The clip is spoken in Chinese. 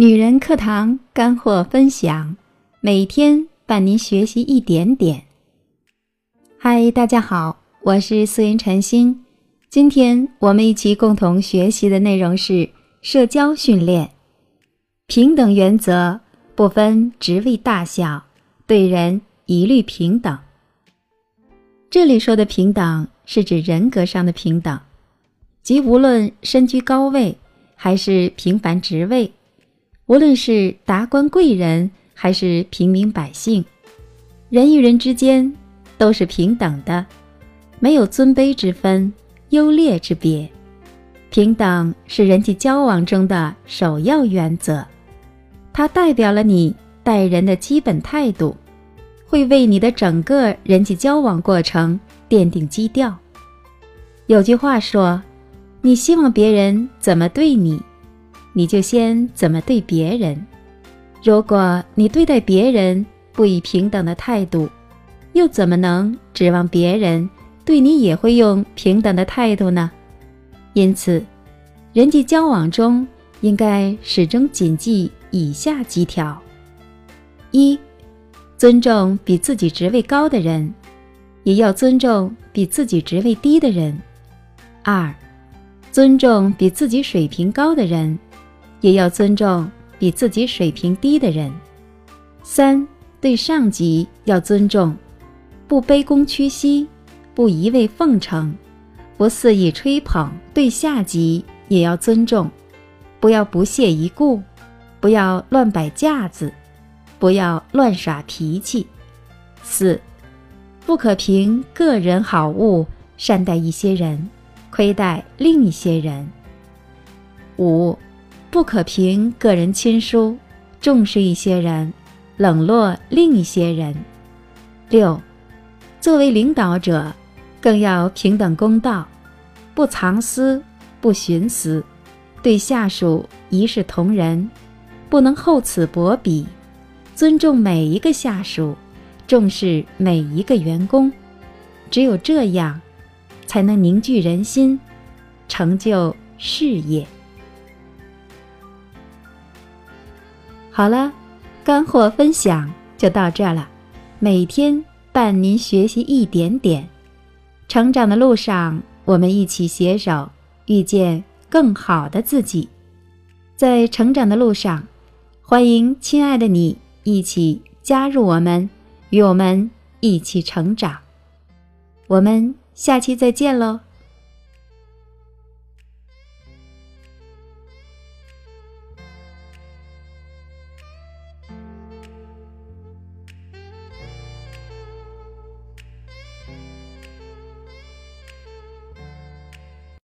女人课堂干货分享，每天伴您学习一点点。嗨，大家好，我是素颜禅心。今天我们一起共同学习的内容是社交训练。平等原则不分职位大小，对人一律平等。这里说的平等是指人格上的平等，即无论身居高位还是平凡职位。无论是达官贵人还是平民百姓，人与人之间都是平等的，没有尊卑之分、优劣之别。平等是人际交往中的首要原则，它代表了你待人的基本态度，会为你的整个人际交往过程奠定基调。有句话说：“你希望别人怎么对你？”你就先怎么对别人。如果你对待别人不以平等的态度，又怎么能指望别人对你也会用平等的态度呢？因此，人际交往中应该始终谨记以下几条：一、尊重比自己职位高的人，也要尊重比自己职位低的人；二、尊重比自己水平高的人。也要尊重比自己水平低的人。三，对上级要尊重，不卑躬屈膝，不一味奉承，不肆意吹捧；对下级也要尊重，不要不屑一顾，不要乱摆架子，不要乱耍脾气。四，不可凭个人好恶善待一些人，亏待另一些人。五。不可凭个人亲疏，重视一些人，冷落另一些人。六，作为领导者，更要平等公道，不藏私，不徇私，对下属一视同仁，不能厚此薄彼，尊重每一个下属，重视每一个员工。只有这样，才能凝聚人心，成就事业。好了，干货分享就到这了。每天伴您学习一点点，成长的路上，我们一起携手，遇见更好的自己。在成长的路上，欢迎亲爱的你一起加入我们，与我们一起成长。我们下期再见喽！